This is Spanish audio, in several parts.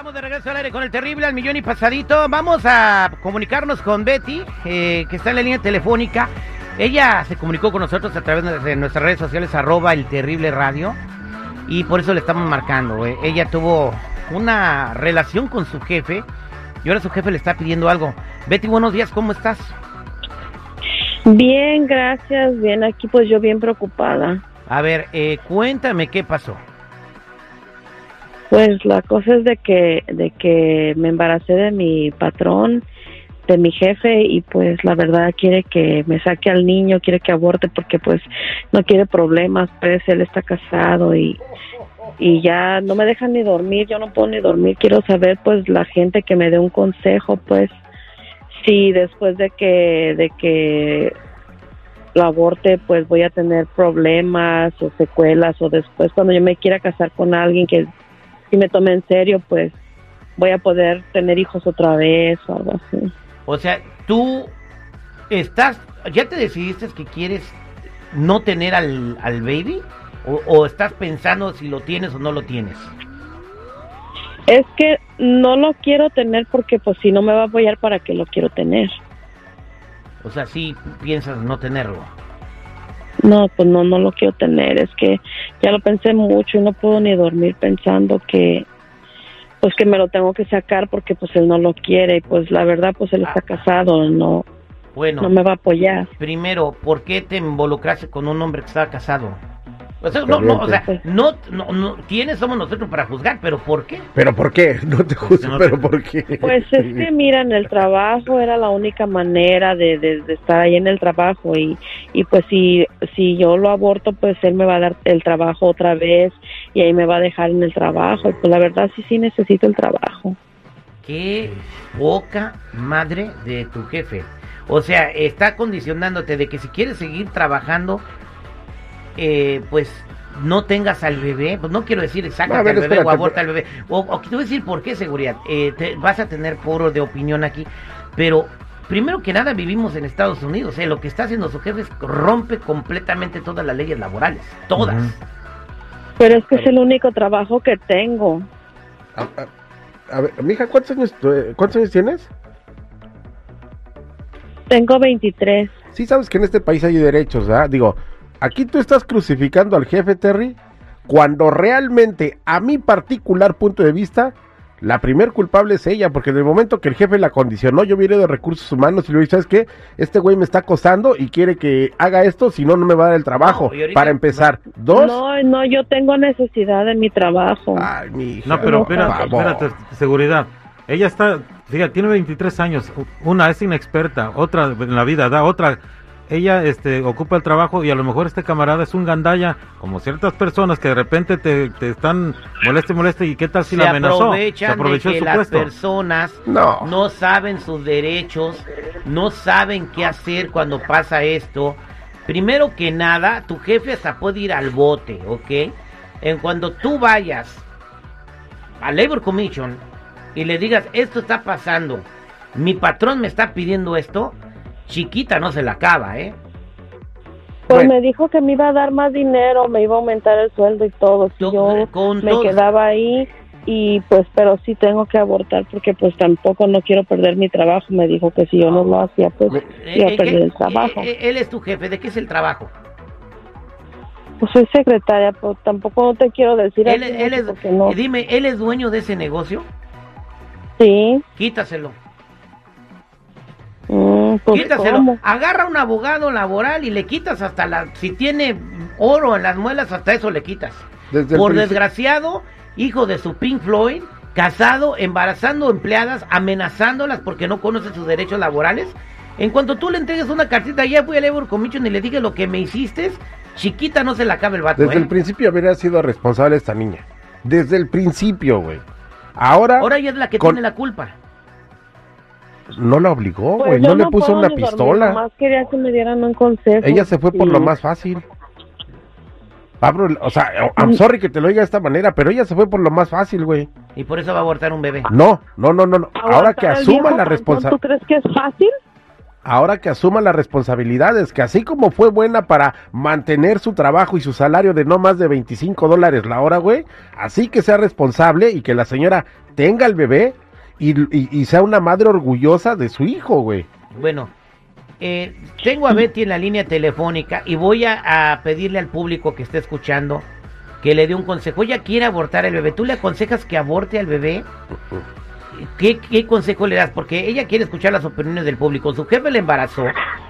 Estamos de regreso al aire con el terrible al millón y pasadito. Vamos a comunicarnos con Betty, eh, que está en la línea telefónica. Ella se comunicó con nosotros a través de nuestras redes sociales, arroba el terrible radio. Y por eso le estamos marcando. eh. Ella tuvo una relación con su jefe y ahora su jefe le está pidiendo algo. Betty, buenos días, ¿cómo estás? Bien, gracias. Bien, aquí pues yo bien preocupada. A ver, eh, cuéntame qué pasó. Pues la cosa es de que de que me embaracé de mi patrón, de mi jefe y pues la verdad quiere que me saque al niño, quiere que aborte porque pues no quiere problemas, pues él está casado y y ya no me deja ni dormir, yo no puedo ni dormir, quiero saber pues la gente que me dé un consejo, pues si después de que de que aborte pues voy a tener problemas o secuelas o después cuando yo me quiera casar con alguien que si me tome en serio pues voy a poder tener hijos otra vez o algo así. O sea, tú estás, ¿ya te decidiste que quieres no tener al, al baby? O, ¿O estás pensando si lo tienes o no lo tienes? Es que no lo quiero tener porque pues si no me va a apoyar para que lo quiero tener. O sea, sí piensas no tenerlo. No, pues no, no lo quiero tener. Es que ya lo pensé mucho y no puedo ni dormir pensando que, pues que me lo tengo que sacar porque pues él no lo quiere y pues la verdad pues él está casado, no, Bueno, no me va a apoyar. primero, ¿por qué te involucraste con un hombre que estaba casado? O sea, no, no, o sea, no, no, no, ¿quiénes somos nosotros para juzgar? ¿Pero por qué? ¿Pero por qué? No te juzgo, no pero ¿por qué? Pues es que mira, en el trabajo era la única manera de, de- de estar ahí en el trabajo y, y pues si, si yo lo aborto, pues él me va a dar el trabajo otra vez y ahí me va a dejar en el trabajo. Y pues la verdad sí, sí necesito el trabajo. Qué poca madre de tu jefe. O sea, está condicionándote de que si quieres seguir trabajando, eh, pues no tengas al bebé. Pues no quiero decir sácate ver, al bebé o aborta al bebé. O, o te voy a decir por qué seguridad. Eh, te- vas a tener foro de opinión aquí. Pero primero que nada vivimos en Estados Unidos. eh, Lo que está haciendo su jefe es rompe completamente todas las leyes laborales. Todas. Pero es que es el único trabajo que tengo. A, a- a ver, mija, ¿cuántos años, eh, ¿cuántos años tienes? Tengo 23. Sí sabes que en este país hay derechos, ¿verdad? Digo, aquí tú estás crucificando al jefe Terry cuando realmente, a mi particular punto de vista, la primer culpable es ella, porque en el momento que el jefe la condicionó, yo vine de recursos humanos y le dije, ¿sabes qué? Este güey me está acosando y quiere que haga esto, si no, no me va a dar el trabajo. No, y ahorita- Para empezar, dos. No, no, yo tengo necesidad en mi trabajo. Ay, mi hija, No, pero favor. espérate, seguridad. Ella está, fíjate, tiene 23 años. Una es inexperta, otra en la vida, da otra. Ella este, ocupa el trabajo y a lo mejor este camarada es un gandalla, como ciertas personas que de repente te, te están moleste, moleste y qué tal si se la amenazó. Se aprovechan aprovechó de de que su las puesto. personas No. no saben sus derechos, no saben qué hacer cuando pasa esto. Primero que nada, tu jefe hasta puede ir al bote, ¿ok? En cuando tú vayas a Labor Commission y le digas, esto está pasando, mi patrón me está pidiendo esto, chiquita no se la acaba, ¿eh? Pues Bueno. me dijo que me iba a dar más dinero, me iba a aumentar el sueldo y todo. Si Yo- yo con me todo- quedaba ahí y pues, pero sí tengo que abortar porque pues tampoco no quiero perder mi trabajo. Me dijo que si yo no lo hacía, pues Eh, iba a eh, perder ¿qué- el trabajo. eh, él es tu jefe, ¿de qué es el trabajo? Pues soy secretaria, pues tampoco no te quiero decir Él, él es, no. dime, ¿él es dueño de ese negocio? Sí, Quítaselo. Mm, pues Quítaselo. ¿cómo? Agarra un abogado laboral y le quitas hasta la. Si tiene oro en las muelas, hasta eso le quitas. Desde Por desgraciado, hijo de su Pink Floyd, casado, embarazando empleadas, amenazándolas porque no conoce sus derechos laborales. En cuanto tú le entregues una cartita, ya voy a Labor Commission y le digas lo que me hiciste, chiquita no se la acabe el vato, Desde ¿eh? el principio habría sido responsable esta niña. Desde el principio, güey. Ahora, Ahora ella es la que Con- tiene la culpa. No la obligó, Pues güey. no le puso una pistola. nomás quería que me dieran un consejo. Ella se fue por y- lo más fácil. Pablo, o sea, I'm sorry que te lo diga de esta manera, pero ella se fue por lo más fácil, güey. Y por eso va a abortar un bebé. No, no, no, no. no. Ahora que asuma la responsabilidad. ¿Tú crees que es fácil? ahora que asuma las responsabilidades, que así como fue buena para mantener su trabajo y su salario de no más de 25 dólares la hora, güey, así que sea responsable y que la señora tenga el bebé y, y- y sea una madre orgullosa de su hijo, güey. Bueno, eh, tengo a Betty en la línea telefónica y voy a, pedirle al público que esté escuchando que le dé un consejo. Ella quiere abortar el bebé. ¿Tú le aconsejas que aborte al bebé? ¿Qué, qué consejo le das? Porque ella quiere escuchar las opiniones del público. Su jefe le embarazó,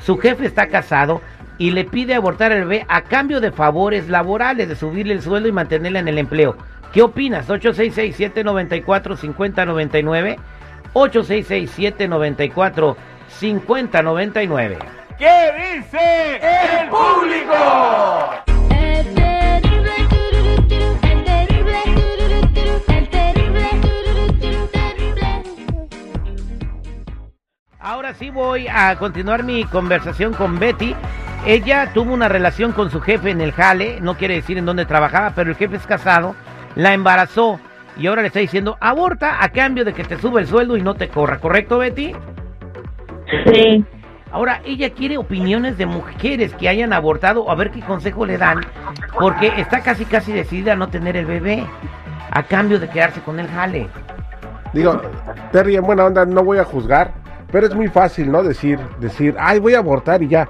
su jefe está casado y le pide abortar al bebé a cambio de favores laborales, de subirle el sueldo y mantenerla en el empleo. ¿Qué opinas? 866-794-5099. 866-794-5099. ¿Qué dice el público? Ahora sí voy a continuar mi conversación con Betty. Ella tuvo una relación con su jefe en el jale, no quiere decir en dónde trabajaba, pero el jefe es casado, la embarazó y ahora le está diciendo aborta a cambio de que te suba el sueldo y no te corra, ¿correcto Betty? Sí. Ahora ella quiere opiniones de mujeres que hayan abortado, a ver qué consejo le dan, porque está casi casi decidida a no tener el bebé a cambio de quedarse con el jale. Digo, Terry, en buena onda, no voy a juzgar, pero es muy fácil, ¿no? Decir, decir, ay, voy a abortar y ya.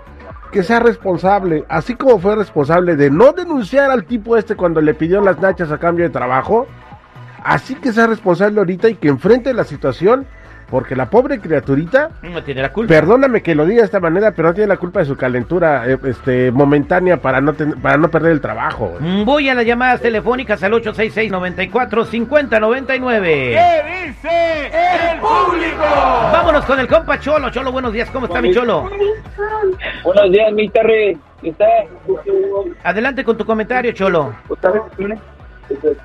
Que sea responsable, así como fue responsable de no denunciar al tipo este cuando le pidió las nachas a cambio de trabajo, así que sea responsable ahorita y que enfrente la situación, porque la pobre criaturita, No tiene la culpa. perdóname que lo diga de esta manera, pero no tiene la culpa de su calentura eh, este, momentánea para no, ten- para no perder el trabajo. güey. Mm, Voy a las llamadas telefónicas al 866-94-5099. ¿Qué dice el público? Vámonos con el compa Cholo. Cholo, buenos días. ¿Cómo está mi Cholo? Buenos días, mi Terry. ¿Y usted? Adelante con tu comentario, Cholo.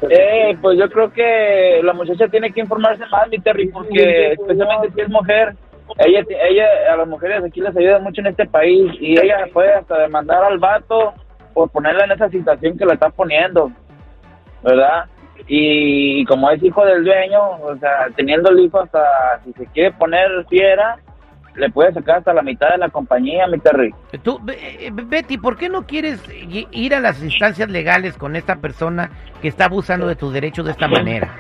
Eh, pues yo creo que la muchacha tiene que informarse más, mi Terry, porque especialmente si es mujer, ella, ella a las mujeres aquí les ayuda mucho en este país y ella puede hasta demandar al vato por ponerla en esa situación que la está poniendo, ¿verdad? Y, como es hijo del dueño, o sea, teniendo el hijo hasta si se quiere poner fiera, le puede sacar hasta la mitad de la compañía, mi Terry. Tú, eh, Betty, ¿por qué no quieres ir a las instancias legales con esta persona que está abusando de tus derechos de esta manera?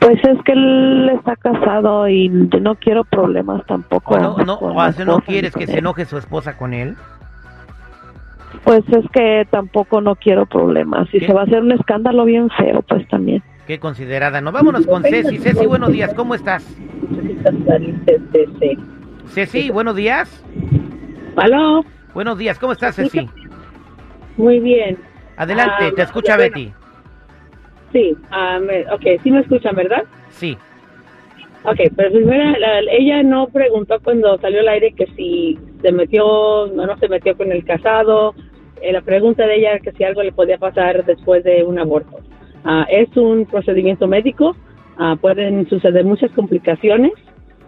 Pues es que él está casado y no quiero problemas tampoco. ¿O no, no, o quieres que se enoje su esposa con él? Pues es que tampoco no quiero problemas. Si ¿Qué? se va a hacer un escándalo bien feo, pues también. Qué considerada. No, vámonos con Ceci. Ceci, buenos días. ¿Cómo estás? Ceci, buenos días. ¿Aló? Buenos días. ¿Cómo estás, Ceci? Muy bien. Adelante, Ah, te escucha bueno. Betty. Sí, ah, me- ok, sí me escuchan, ¿verdad? Sí. Ok, pero primero la- ella no preguntó cuando salió al aire que si se metió no, no se metió con el casado. Eh, la pregunta de ella era que si algo le podía pasar después de un aborto. Ah, es un procedimiento médico, ah, pueden suceder muchas complicaciones.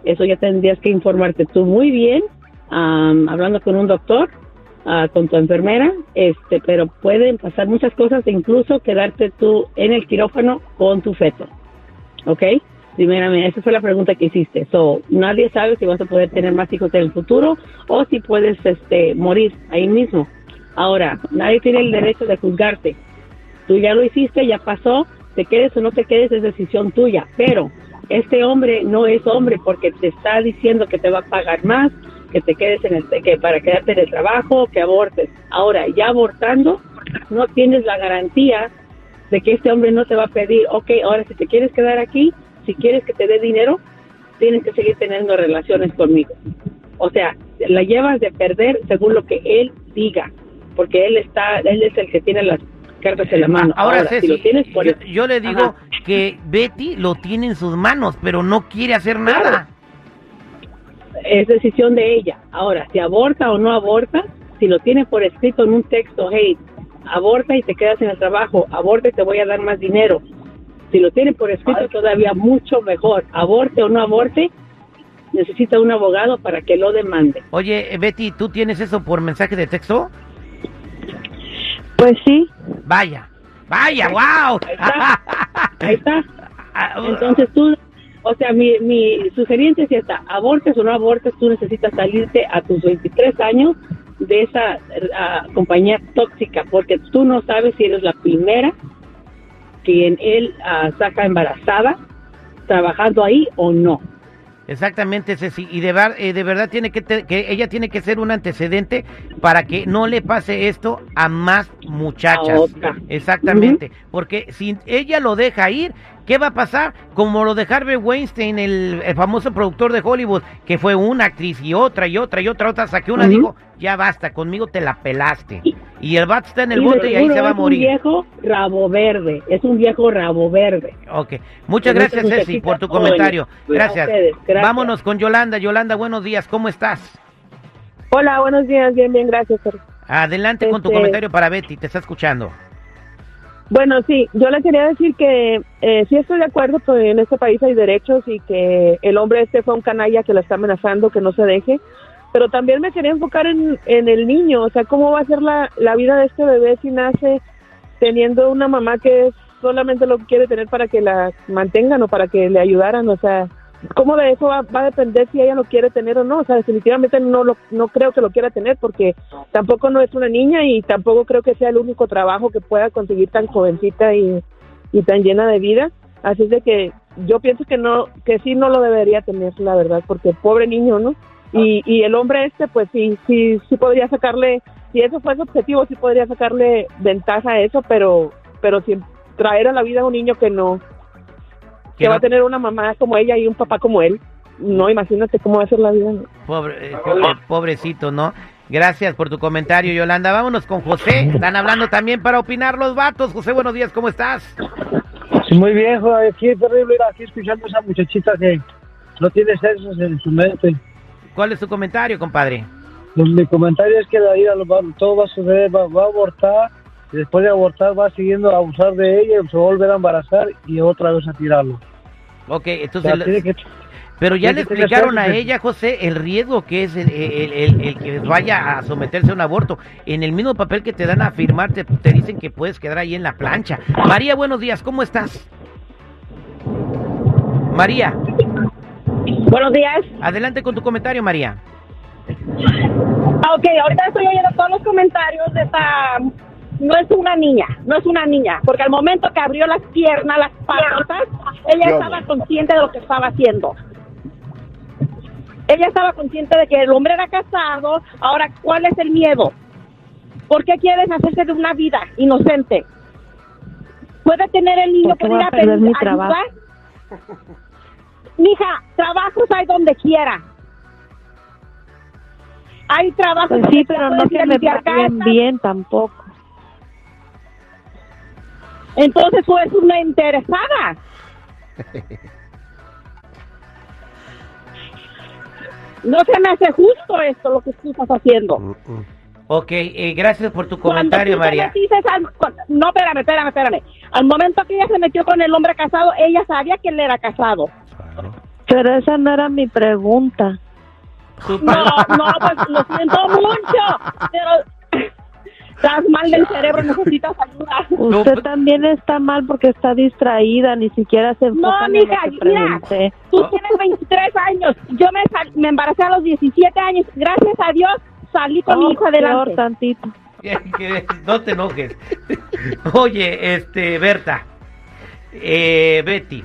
Eso ya tendrías que informarte tú muy bien, am, hablando con un doctor, ah, con tu enfermera, este, pero pueden pasar muchas cosas, e incluso quedarte tú en el quirófano con tu feto. ¿ok? Primeramente, esa fue la pregunta que hiciste. So, nadie sabe si vas a poder tener más hijos en el futuro o si puedes este, morir ahí mismo. Ahora, nadie tiene el derecho de juzgarte. Tú ya lo hiciste, ya pasó, te quedes o no te quedes es decisión tuya. Pero este hombre no es hombre porque te está diciendo que te va a pagar más, que te quedes en el, que para quedarte en el trabajo, que abortes. Ahora, ya abortando, no tienes la garantía de que este hombre no te va a pedir, ok, ahora si te quieres quedar aquí, si quieres que te dé dinero, tienes que seguir teniendo relaciones conmigo. O sea, la llevas de perder según lo que él diga, porque él está, él es el que tiene las cartas en la mano. Ahora, si Ceci, lo tienes yo, yo le digo Ajá. que Betty lo tiene en sus manos, pero no quiere hacer nada. es decisión de ella. Ahora, si aborta o no aborta, si lo tiene por escrito en un texto, hey, aborta y te quedas en el trabajo, aborta y te voy a dar más dinero. Si lo tiene por escrito, todavía mucho mejor. Aborte o no aborte, necesita un abogado para que lo demande. Oye, Betty, ¿tú tienes eso por mensaje de texto? Pues sí. Vaya, vaya, wow. Ahí está. Ahí está. Ah, Entonces tú, O sea, mi, mi sugerencia es esta, abortes o no abortes, tú necesitas salirte a tus 23 años de esa ah, compañía tóxica, porque tú no sabes si eres la primera quien él ah, saca embarazada trabajando ahí o no. Exactamente, Ceci. Y de, ver- eh, de verdad tiene que, te- que ella tiene que ser un antecedente para que no le pase esto a más muchachas. A. Exactamente. Porque si ella lo deja ir, ¿qué va a pasar? Como lo de Harvey Weinstein, el, el famoso productor de Hollywood, que fue una actriz y otra y otra y otra, otra, hasta que una Ujú. dijo, ya basta, conmigo te la pelaste. Y el vato está en el Y bote y ahí se va a es morir. un viejo rabo verde, es un viejo rabo verde. Ok, muchas gracias Ceci por tu comentario. A Gracias. ustedes, gracias. Vámonos con Yolanda. Yolanda, buenos días, ¿cómo estás? Hola, buenos días, bien, bien, gracias. Adelante con tu Este- comentario para Betty, te está escuchando. Bueno, sí, yo le quería decir que eh, sí estoy de acuerdo que en este país hay derechos y que el hombre este fue un canalla que la está amenazando, que no se deje, pero también me quería enfocar en, en el niño, o sea, cómo va a ser la, la vida de este bebé si nace teniendo una mamá que solamente lo quiere tener para que la mantengan o para que le ayudaran, o sea, cómo de eso va, va a depender si ella lo quiere tener o no, o sea, definitivamente no lo, no creo que lo quiera tener porque tampoco no es una niña y tampoco creo que sea el único trabajo que pueda conseguir tan jovencita y, y tan llena de vida, así es de que yo pienso que no, que sí no lo debería tener, la verdad, porque pobre niño, ¿no? Y, y el hombre este, pues sí, sí, sí podría sacarle, si eso fue su objetivo, sí podría sacarle ventaja a eso, pero, pero sin traer a la vida a un niño que no, que, Que va no- a tener una mamá como ella y un papá como él. No, imagínate cómo va a ser la vida. ¿no? Pobre, eh, pobre- pobrecito, ¿no? Gracias por tu comentario, Yolanda. Vámonos con José. Están hablando también para opinar los vatos. José, buenos días, ¿cómo estás? Muy viejo, aquí es terrible ir aquí escuchando a esa muchachita que no tiene sexo en su mente. ¿Cuál es tu comentario, compadre? Pues, mi comentario es que la vida va- todo va a suceder, va, va a abortar, y después de abortar va siguiendo a abusar de ella, se va a volver a embarazar y otra vez a tirarlo. Ok, O sea, entonces... que- Pero ya le explicaron a ella, José, el riesgo que es el, el- el- el que vaya a someterse a un aborto. En el mismo papel que te dan a firmar, te, te dicen que puedes quedar ahí en la plancha. María, buenos días, ¿cómo estás? María, Buenos días. adelante con tu comentario, María. Ok, ahorita estoy oyendo todos los comentarios de esta... No es una niña, no es una niña, porque al momento que abrió las piernas, las patas, ella estaba consciente de lo que estaba haciendo. Ella estaba consciente de que el hombre era casado, ahora, ¿cuál es el miedo? ¿Por qué quiere deshacerse de una vida inocente? ¿Puede tener el niño, va ir a a perder pedir mi ayuda? trabajo. Mija, trabajos hay donde quiera. Hay trabajos Pues sí, pero no que me paguen bien tampoco. Entonces tú eres una interesada. No se me hace justo esto lo que tú estás haciendo. Mm, mm. Ok, eh, gracias por tu comentario, María. al- no, espérame, espérame, espérame. Al momento que ella se metió con el hombre casado, ella sabía que él era casado. Claro. Pero esa no era mi pregunta. No, no, pues lo siento mucho, pero estás mal del cerebro, necesitas ayuda. Usted pero- también está mal porque está distraída, ni siquiera se enfoca en lo mija, que mira. pregunté. Tú tienes 23 años, yo me, me embaracé a los 17 años, gracias a Dios salí con mi Oh, hijo peor adelante. tantito. No te enojes. Oye, este, Berta, eh, Betty,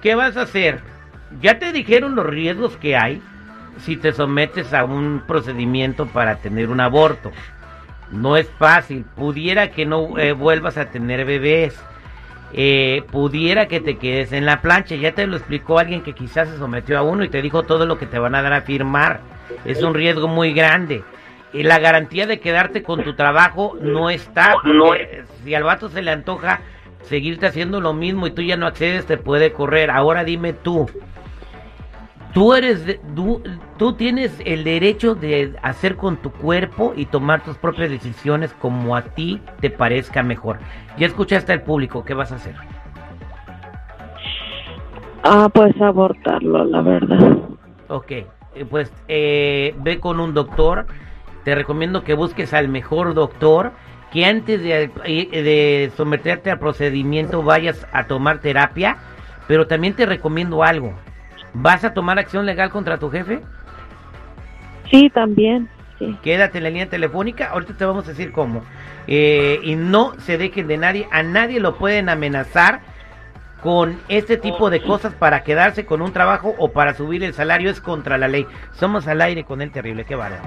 ¿qué vas a hacer? ¿Ya te dijeron los riesgos que hay si te sometes a un procedimiento para tener un aborto? No es fácil. Pudiera que no eh, vuelvas a tener bebés. Eh, pudiera que te quedes en la plancha. Ya te lo explicó alguien que quizás se sometió a uno y te dijo todo lo que te van a dar a firmar. Es un riesgo muy grande. Y la garantía de quedarte con tu trabajo no está. porque Si al vato se le antoja seguirte haciendo lo mismo y tú ya no accedes, te puede correr. Ahora dime tú. Tú eres, de- tú, tú tienes el derecho de hacer con tu cuerpo y tomar tus propias decisiones como a ti te parezca mejor. Ya escuchaste al público, ¿qué vas a hacer? Ah, pues abortarlo, la verdad. Ok, eh, pues eh, ve con un doctor. Te recomiendo que busques al mejor doctor. Que antes de, eh, de someterte al procedimiento vayas a tomar terapia. Pero también te recomiendo algo. ¿Vas a tomar acción legal contra tu jefe? Sí, también, sí. Quédate en la línea telefónica, ahorita te vamos a decir cómo. Eh, y no se dejen de nadie, a nadie lo pueden amenazar con este tipo de cosas para quedarse con un trabajo o para subir el salario, es contra la ley. Somos al aire con el terrible, qué bárbaro.